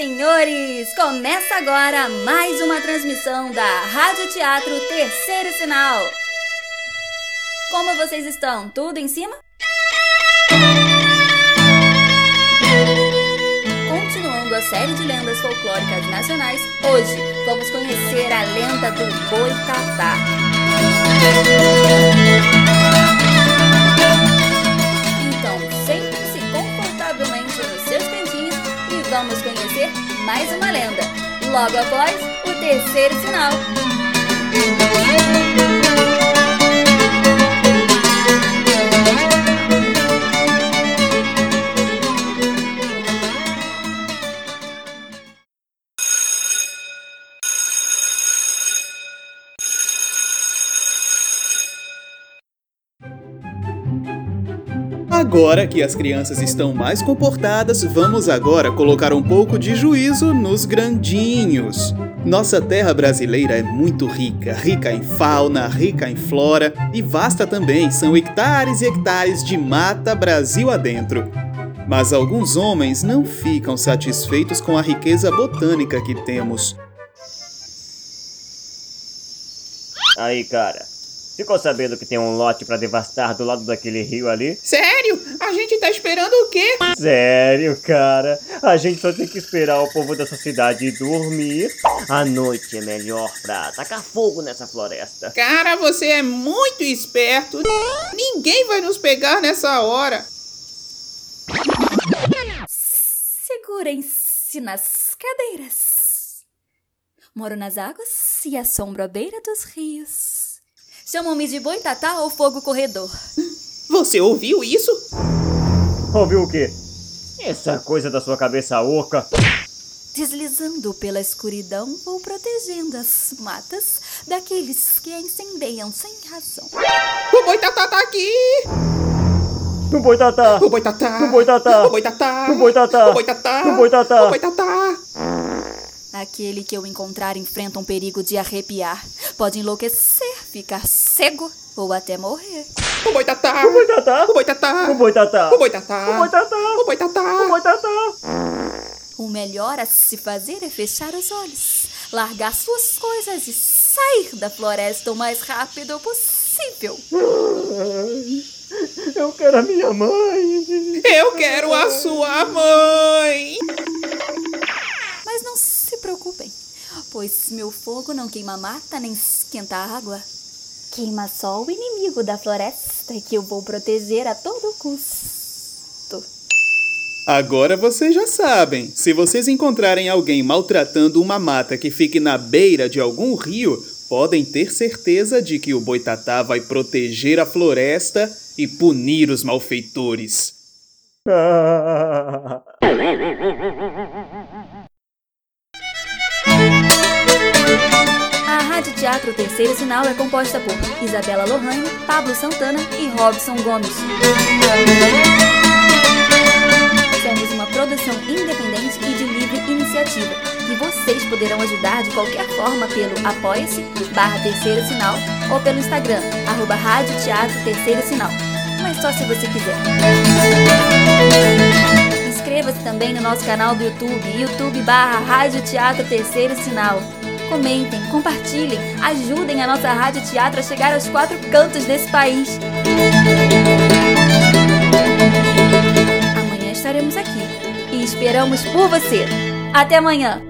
senhores, começa agora mais uma transmissão da Rádio Teatro Terceiro Sinal. Como vocês estão? Tudo em cima? Continuando a série de lendas folclóricas nacionais, hoje vamos conhecer a lenda do Boitatá. Mais uma lenda, logo após o terceiro sinal. Agora que as crianças estão mais comportadas, vamos agora colocar um pouco de juízo nos grandinhos. Nossa terra brasileira é muito rica, rica em fauna, rica em flora e vasta também, são hectares e hectares de mata Brasil adentro. Mas alguns homens não ficam satisfeitos com a riqueza botânica que temos. Aí, cara. Ficou sabendo que tem um lote pra devastar do lado daquele rio ali? Sério? A gente tá esperando o quê? Sério, cara? A gente só tem que esperar o povo dessa cidade dormir. A noite é melhor pra tacar fogo nessa floresta. Cara, você é muito esperto. Ninguém vai nos pegar nessa hora. Segurem-se nas cadeiras. Moro nas águas e assombro a beira dos rios. Chamam-me de boitatá ou fogo corredor. Você ouviu isso? Ouviu o quê? Essa coisa da sua cabeça oca. Deslizando pela escuridão, vou protegendo as matas daqueles que a incendeiam sem razão. O boitatá tá aqui! O boitatá! O boitatá! O boitatá! O boitatá! O boitatá! O boitatá! O boitatá! O boitatá! Aquele que eu encontrar enfrenta um perigo de arrepiar. Pode enlouquecer, ficar cego ou até morrer. O boitatá! O boitatá! O boitatá! O boitatá! O boitatá! O boitatá! O boitatá! O boitatá! O melhor a se fazer é fechar os olhos, largar suas coisas e sair da floresta o mais rápido possível. Eu quero a minha mãe! Eu quero a sua mãe! Mas não se preocupem, pois meu fogo não queima mata nem esquenta água. Queima só o inimigo da floresta que eu vou proteger a todo custo. Agora vocês já sabem. Se vocês encontrarem alguém maltratando uma mata que fique na beira de algum rio, podem ter certeza de que o boitatá vai proteger a floresta e punir os malfeitores. Rádio Teatro Terceiro Sinal é composta por Isabela Lohane, Pablo Santana e Robson Gomes. Somos uma produção independente e de livre iniciativa, e vocês poderão ajudar de qualquer forma pelo apoia-se barra terceiro sinal ou pelo Instagram, arroba Rádio Teatro Terceiro Sinal. Mas só se você quiser. Inscreva-se também no nosso canal do YouTube, youtube barra Rádio Teatro Terceiro Sinal. Comentem, compartilhem, ajudem a nossa Rádio Teatro a chegar aos quatro cantos desse país. Amanhã estaremos aqui e esperamos por você. Até amanhã!